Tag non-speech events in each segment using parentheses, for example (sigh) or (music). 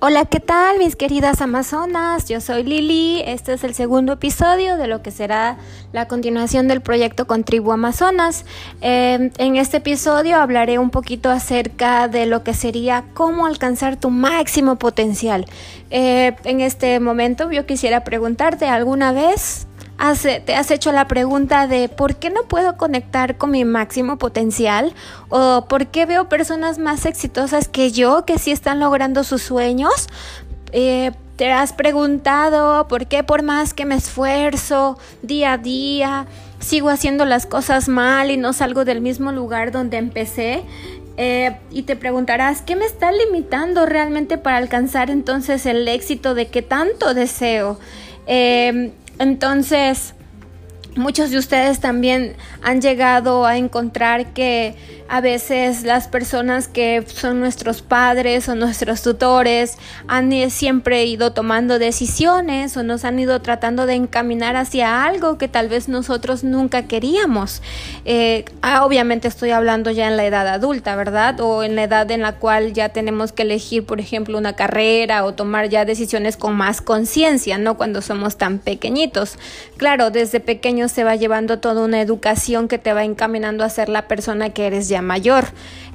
Hola, ¿qué tal mis queridas Amazonas? Yo soy Lili, este es el segundo episodio de lo que será la continuación del proyecto Contribu Amazonas. Eh, en este episodio hablaré un poquito acerca de lo que sería cómo alcanzar tu máximo potencial. Eh, en este momento yo quisiera preguntarte, ¿alguna vez te has hecho la pregunta de por qué no puedo conectar con mi máximo potencial o por qué veo personas más exitosas que yo que sí están logrando sus sueños. Eh, te has preguntado por qué por más que me esfuerzo día a día, sigo haciendo las cosas mal y no salgo del mismo lugar donde empecé. Eh, y te preguntarás, ¿qué me está limitando realmente para alcanzar entonces el éxito de que tanto deseo? Eh, entonces, muchos de ustedes también han llegado a encontrar que a veces las personas que son nuestros padres o nuestros tutores han siempre ido tomando decisiones o nos han ido tratando de encaminar hacia algo que tal vez nosotros nunca queríamos. Eh, ah, obviamente estoy hablando ya en la edad adulta, ¿verdad? O en la edad en la cual ya tenemos que elegir, por ejemplo, una carrera o tomar ya decisiones con más conciencia, no cuando somos tan pequeñitos. Claro, desde pequeño se va llevando toda una educación que te va encaminando a ser la persona que eres ya mayor.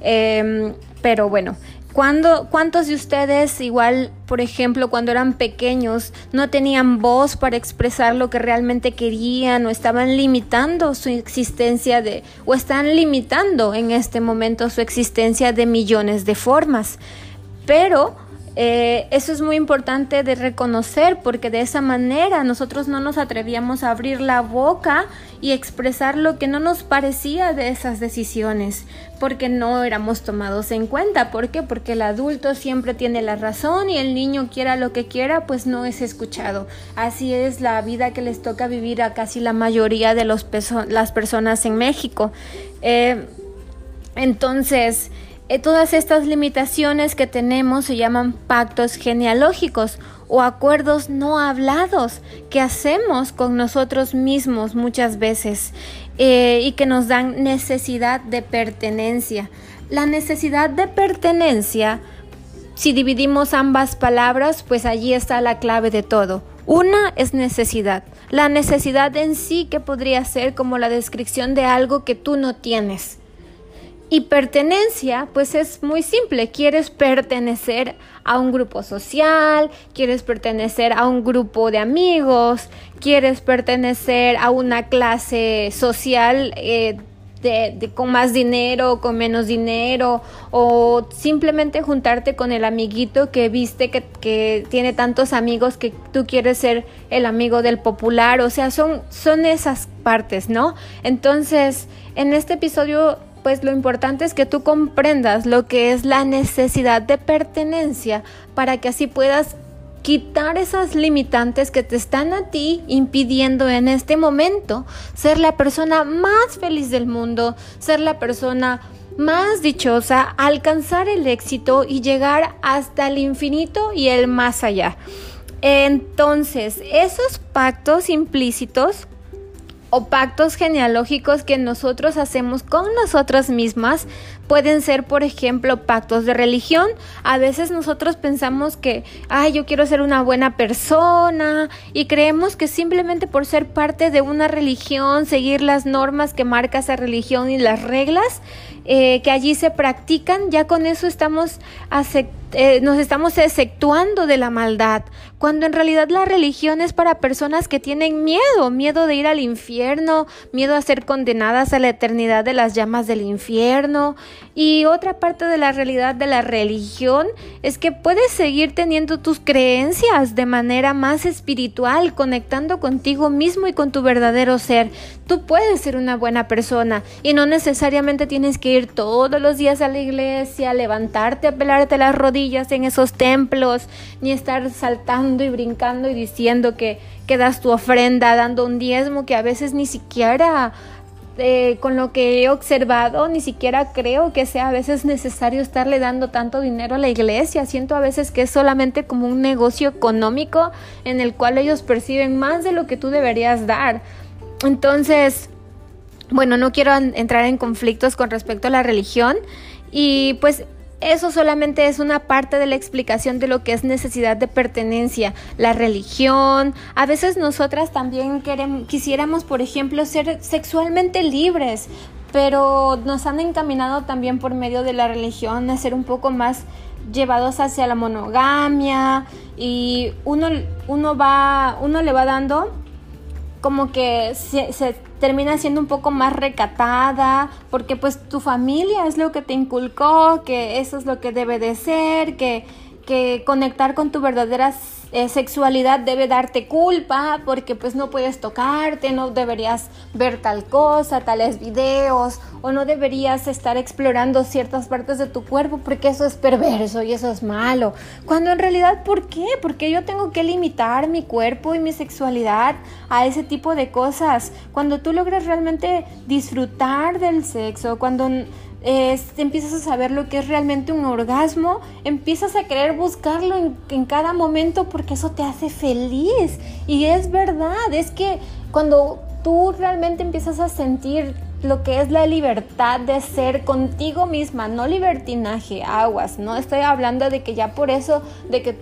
Em, pero bueno, cuando, ¿cuántos de ustedes igual, por ejemplo, cuando eran pequeños, no tenían voz para expresar lo que realmente querían o estaban limitando su existencia de, o están limitando en este momento su existencia de millones de formas? Pero eh, eso es muy importante de reconocer porque de esa manera nosotros no nos atrevíamos a abrir la boca y expresar lo que no nos parecía de esas decisiones porque no éramos tomados en cuenta. ¿Por qué? Porque el adulto siempre tiene la razón y el niño quiera lo que quiera pues no es escuchado. Así es la vida que les toca vivir a casi la mayoría de los las personas en México. Eh, entonces, todas estas limitaciones que tenemos se llaman pactos genealógicos o acuerdos no hablados que hacemos con nosotros mismos muchas veces eh, y que nos dan necesidad de pertenencia. La necesidad de pertenencia, si dividimos ambas palabras, pues allí está la clave de todo. Una es necesidad. La necesidad en sí que podría ser como la descripción de algo que tú no tienes. Y pertenencia, pues es muy simple. Quieres pertenecer a un grupo social, quieres pertenecer a un grupo de amigos, quieres pertenecer a una clase social eh, de, con más dinero, con menos dinero, o simplemente juntarte con el amiguito que viste que, que, tiene tantos amigos que tú quieres ser el amigo del popular. O sea, son, son esas partes, ¿no? Entonces, en este episodio pues lo importante es que tú comprendas lo que es la necesidad de pertenencia para que así puedas quitar esas limitantes que te están a ti impidiendo en este momento ser la persona más feliz del mundo, ser la persona más dichosa, alcanzar el éxito y llegar hasta el infinito y el más allá. Entonces, esos pactos implícitos o pactos genealógicos que nosotros hacemos con nosotras mismas pueden ser, por ejemplo, pactos de religión. A veces nosotros pensamos que, ay, yo quiero ser una buena persona y creemos que simplemente por ser parte de una religión, seguir las normas que marca esa religión y las reglas eh, que allí se practican, ya con eso estamos eh, nos estamos exceptuando de la maldad, cuando en realidad la religión es para personas que tienen miedo, miedo de ir al infierno, miedo a ser condenadas a la eternidad de las llamas del infierno. Y otra parte de la realidad de la religión es que puedes seguir teniendo tus creencias de manera más espiritual, conectando contigo mismo y con tu verdadero ser. Tú puedes ser una buena persona y no necesariamente tienes que ir todos los días a la iglesia, levantarte a pelarte las rodillas en esos templos, ni estar saltando y brincando y diciendo que, que das tu ofrenda, dando un diezmo que a veces ni siquiera eh, con lo que he observado, ni siquiera creo que sea a veces necesario estarle dando tanto dinero a la iglesia. Siento a veces que es solamente como un negocio económico en el cual ellos perciben más de lo que tú deberías dar. Entonces, bueno, no quiero entrar en conflictos con respecto a la religión y pues eso solamente es una parte de la explicación de lo que es necesidad de pertenencia, la religión. A veces nosotras también queremos, quisiéramos, por ejemplo, ser sexualmente libres, pero nos han encaminado también por medio de la religión a ser un poco más llevados hacia la monogamia y uno, uno, va, uno le va dando como que se, termina siendo un poco más recatada, porque pues tu familia es lo que te inculcó, que eso es lo que debe de ser, que, que conectar con tu verdadera eh, sexualidad debe darte culpa porque pues no puedes tocarte, no deberías ver tal cosa, tales videos o no deberías estar explorando ciertas partes de tu cuerpo porque eso es perverso y eso es malo. Cuando en realidad, ¿por qué? Porque yo tengo que limitar mi cuerpo y mi sexualidad a ese tipo de cosas. Cuando tú logras realmente disfrutar del sexo, cuando empiezas a saber lo que es realmente un orgasmo, empiezas a querer buscarlo en, cada momento porque eso te hace feliz. Y es verdad, es que cuando tú realmente empiezas a sentir lo que es la libertad de ser contigo misma, no libertinaje, aguas, no estoy hablando de que ya por eso, de que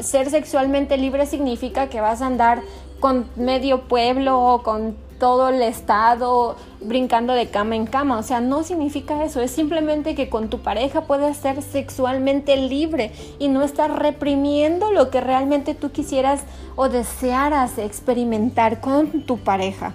ser sexualmente libre significa que vas a andar con medio pueblo o con todo el estado brincando de cama en cama. O sea, no significa eso. Es simplemente que con tu pareja puedes ser sexualmente libre y no estar reprimiendo lo que realmente tú quisieras o desearas experimentar con tu pareja.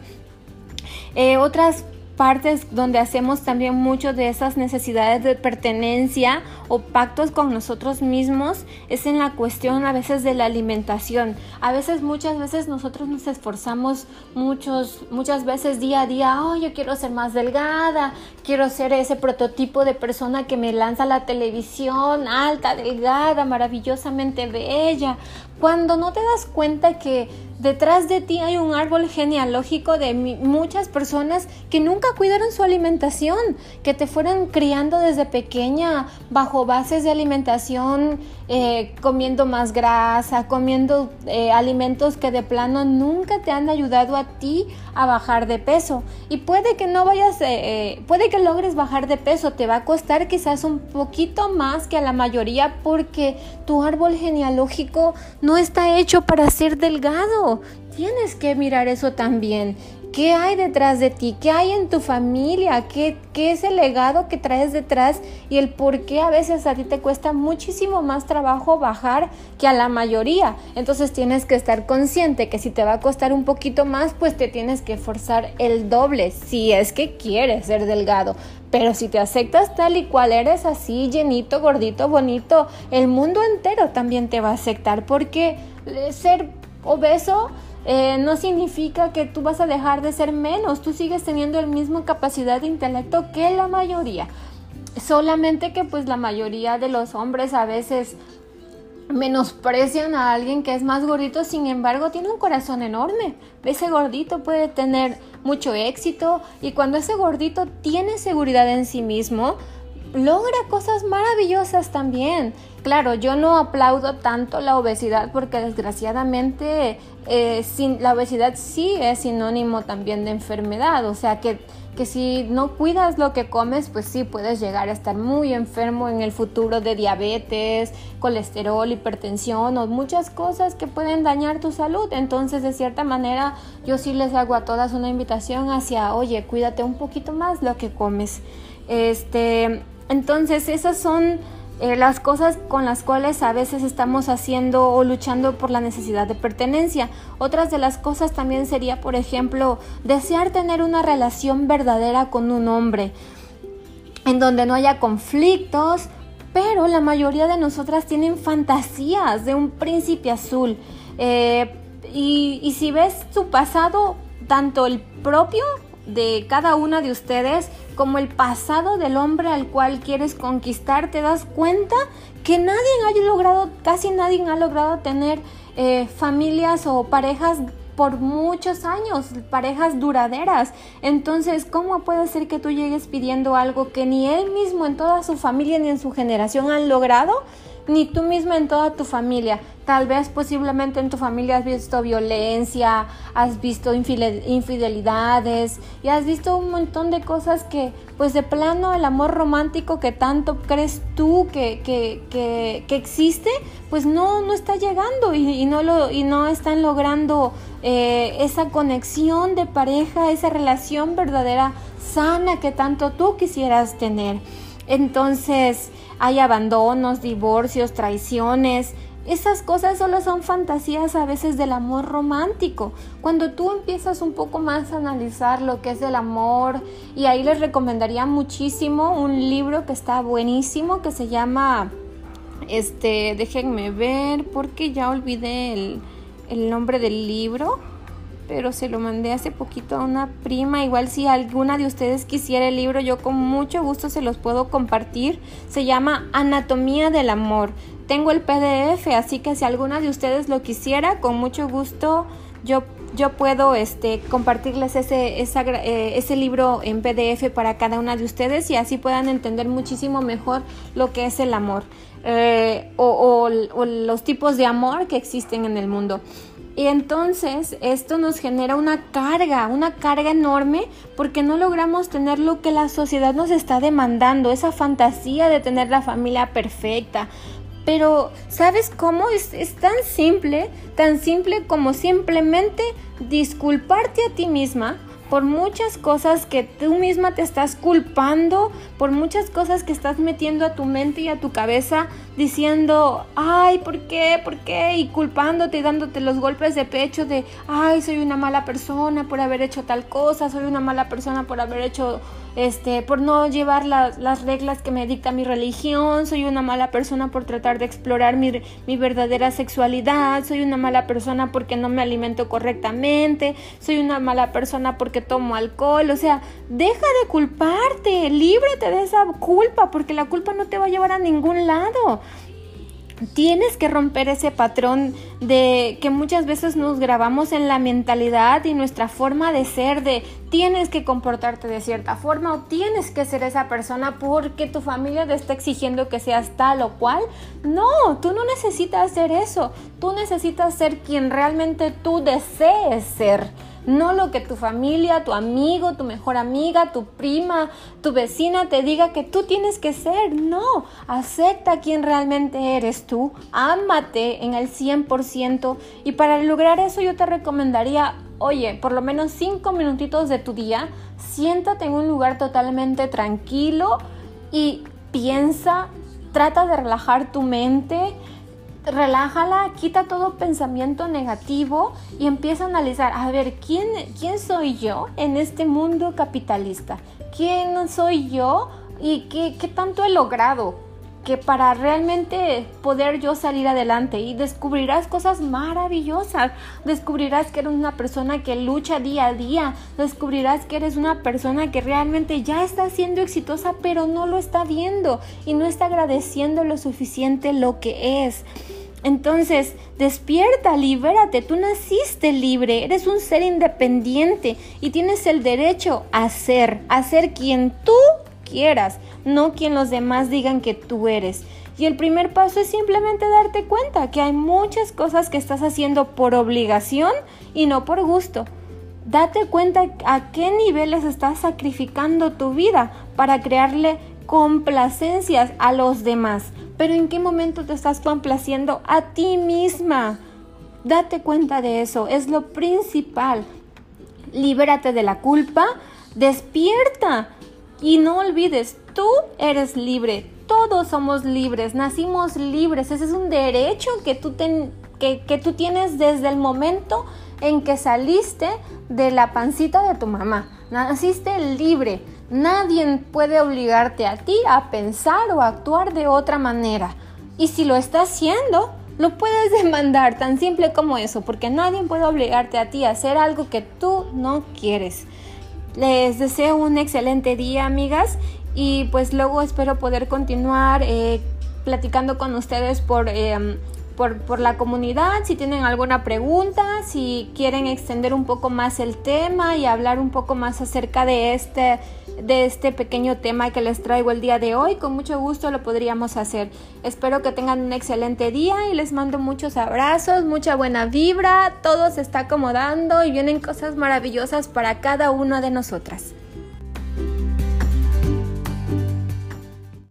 Eh, otras partes donde hacemos también mucho de esas necesidades de pertenencia o pactos con nosotros mismos es en la cuestión a veces de la alimentación. A veces, muchas veces nosotros nos esforzamos muchos, muchas veces día a día, oh, yo quiero ser más delgada, quiero ser ese prototipo de persona que me lanza la televisión, alta, delgada, maravillosamente bella, cuando no te das cuenta que detrás de ti hay un árbol genealógico de muchas personas que nunca cuidaron su alimentación, que te fueron criando desde pequeña bajo bases de alimentación, eh, comiendo más grasa, comiendo eh, alimentos que de plano nunca te han ayudado a ti a bajar de peso. Y puede que no vayas, eh, puede que logres bajar de peso, te va a costar quizás un poquito más que a la mayoría porque tu árbol genealógico no está hecho para ser delgado. Tienes que mirar eso también. ¿Qué hay detrás de ti? ¿Qué hay en tu familia? ¿Qué, ¿Qué, es el legado que traes detrás? Y el por qué a veces a ti te cuesta muchísimo más trabajo bajar que a la mayoría. Entonces tienes que estar consciente que si te va a costar un poquito más, pues te tienes que forzar el doble si es que quieres ser delgado. Pero si te aceptas tal y cual eres, así, llenito, gordito, bonito, el mundo entero también te va a aceptar porque ser obeso eh, no significa que tú vas a dejar de ser menos, tú sigues teniendo la misma capacidad de intelecto que la mayoría. Solamente que pues la mayoría de los hombres a veces menosprecian a alguien que es más gordito, sin embargo tiene un corazón enorme. Ese gordito puede tener mucho éxito y cuando ese gordito tiene seguridad en sí mismo, logra cosas maravillosas también. Claro, yo no aplaudo tanto la obesidad porque desgraciadamente eh, la obesidad sí es sinónimo también de enfermedad, o sea que, que si no cuidas lo que comes, pues sí puedes llegar a estar muy enfermo en el futuro de diabetes, colesterol, hipertensión o muchas cosas que pueden dañar tu salud. Entonces, de cierta manera, yo sí les hago a todas una invitación hacia, oye, cuídate un poquito más lo que comes. Este, entonces, esas son eh, las cosas con las cuales a veces estamos haciendo o luchando por la necesidad de pertenencia. Otras de las cosas también sería, por ejemplo, desear tener una relación verdadera con un hombre, en donde no haya conflictos, pero la mayoría de nosotras tienen fantasías de un príncipe azul. Eh, y, y si ves su pasado, tanto el propio de cada una de ustedes como el pasado del hombre al cual quieres conquistar, te das cuenta que nadie ha logrado, casi nadie ha logrado tener eh, familias o parejas por muchos años, parejas duraderas. Entonces, ¿cómo puede ser que tú llegues pidiendo algo que ni él mismo en toda su familia ni en su generación han logrado? Ni tú misma en toda tu familia. Tal vez posiblemente en tu familia has visto violencia, has visto infidelidades y has visto un montón de cosas que pues de plano el amor romántico que tanto crees tú que, que, que, que existe, pues no, no está llegando y, no, lo, y no están logrando eh, esa conexión de pareja, esa relación verdadera sana que tanto tú quisieras tener. Entonces hay abandonos, divorcios, traiciones. Esas cosas solo son fantasías a veces del amor romántico. Cuando tú empiezas un poco más a analizar lo que es el amor, y ahí les recomendaría muchísimo un libro que está buenísimo que se llama, este, déjenme ver, porque ya olvidé el, el nombre del libro pero se lo mandé hace poquito a una prima. Igual si alguna de ustedes quisiera el libro, yo con mucho gusto se los puedo compartir. Se llama Anatomía del Amor. Tengo el PDF, así que si alguna de ustedes lo quisiera, con mucho gusto yo, yo puedo este, compartirles ese, eh, ese libro en PDF para cada una de ustedes y así puedan entender muchísimo mejor lo que es el amor eh, o los tipos de amor que existen en el mundo. Y entonces esto nos genera una carga, una carga enorme porque no logramos tener lo que la sociedad nos está demandando, esa fantasía de tener la familia perfecta. Pero, ¿sabes cómo? Es, es tan simple, tan simple como simplemente disculparte a ti misma por muchas cosas que tú misma te estás culpando, por muchas cosas que estás metiendo a tu mente y a tu cabeza diciendo, ay, ¿por qué? ¿Por qué? Y culpándote y dándote los golpes de pecho de, ay, soy una mala persona por haber hecho tal cosa, soy una mala persona por haber hecho este, por no llevar las reglas que me dicta mi religión, soy una mala persona por tratar de explorar mi, mi verdadera sexualidad, soy una mala persona porque no me alimento correctamente, soy una mala persona porque tomo alcohol, o sea, deja de culparte, líbrate de esa culpa porque la culpa no te va a llevar a ningún lado. Tienes que romper ese patrón de que muchas veces nos grabamos en la mentalidad y nuestra forma de ser de tienes que comportarte de cierta forma o tienes que ser esa persona porque tu familia te está exigiendo que seas tal o cual. No, tú no necesitas hacer eso. Tú necesitas ser quien realmente tú desees ser no lo que tu familia, tu amigo, tu mejor amiga, tu prima, tu vecina te diga que tú tienes que ser. No, acepta quién realmente eres tú, ámate en el 100% y para lograr eso yo te recomendaría, oye, por lo menos 5 minutitos de tu día, siéntate en un lugar totalmente tranquilo y piensa, trata de relajar tu mente relájala, quita todo pensamiento negativo y empieza a analizar, a ver, ¿quién, quién soy yo en este mundo capitalista? ¿Quién soy yo y qué, qué tanto he logrado? Que para realmente poder yo salir adelante y descubrirás cosas maravillosas, descubrirás que eres una persona que lucha día a día, descubrirás que eres una persona que realmente ya está siendo exitosa pero no lo está viendo y no está agradeciendo lo suficiente lo que es. Entonces, despierta, libérate, tú naciste libre, eres un ser independiente y tienes el derecho a ser, a ser quien tú no quien los demás digan que tú eres. Y el primer paso es simplemente darte cuenta que hay muchas cosas que estás haciendo por obligación y no por gusto. Date cuenta a qué niveles estás sacrificando tu vida para crearle complacencias a los demás. Pero en qué momento te estás complaciendo a ti misma. Date cuenta de eso, es lo principal. Libérate de la culpa, despierta y no olvides, tú eres libre, todos somos libres, nacimos libres, ese es un derecho que tú, que, que tú tienes desde el momento en que saliste de la pancita de tu mamá. Naciste libre. Nadie puede obligarte a ti a pensar o actuar de otra manera. Y si lo está haciendo, lo puedes (laughs) demandar, tan simple como eso, porque nadie puede obligarte a ti a hacer algo que tú no quieres. Les deseo un excelente día, amigas, y pues luego espero poder continuar eh, platicando con ustedes por, eh, por, la comunidad, si tienen alguna pregunta, si quieren extender un poco más el tema y hablar un poco más acerca de este, de este pequeño tema que les traigo el día de hoy, con mucho gusto lo podríamos hacer. Espero que tengan un excelente día y les mando muchos abrazos, mucha buena vibra, todo se está acomodando y vienen cosas maravillosas para cada una de nosotras.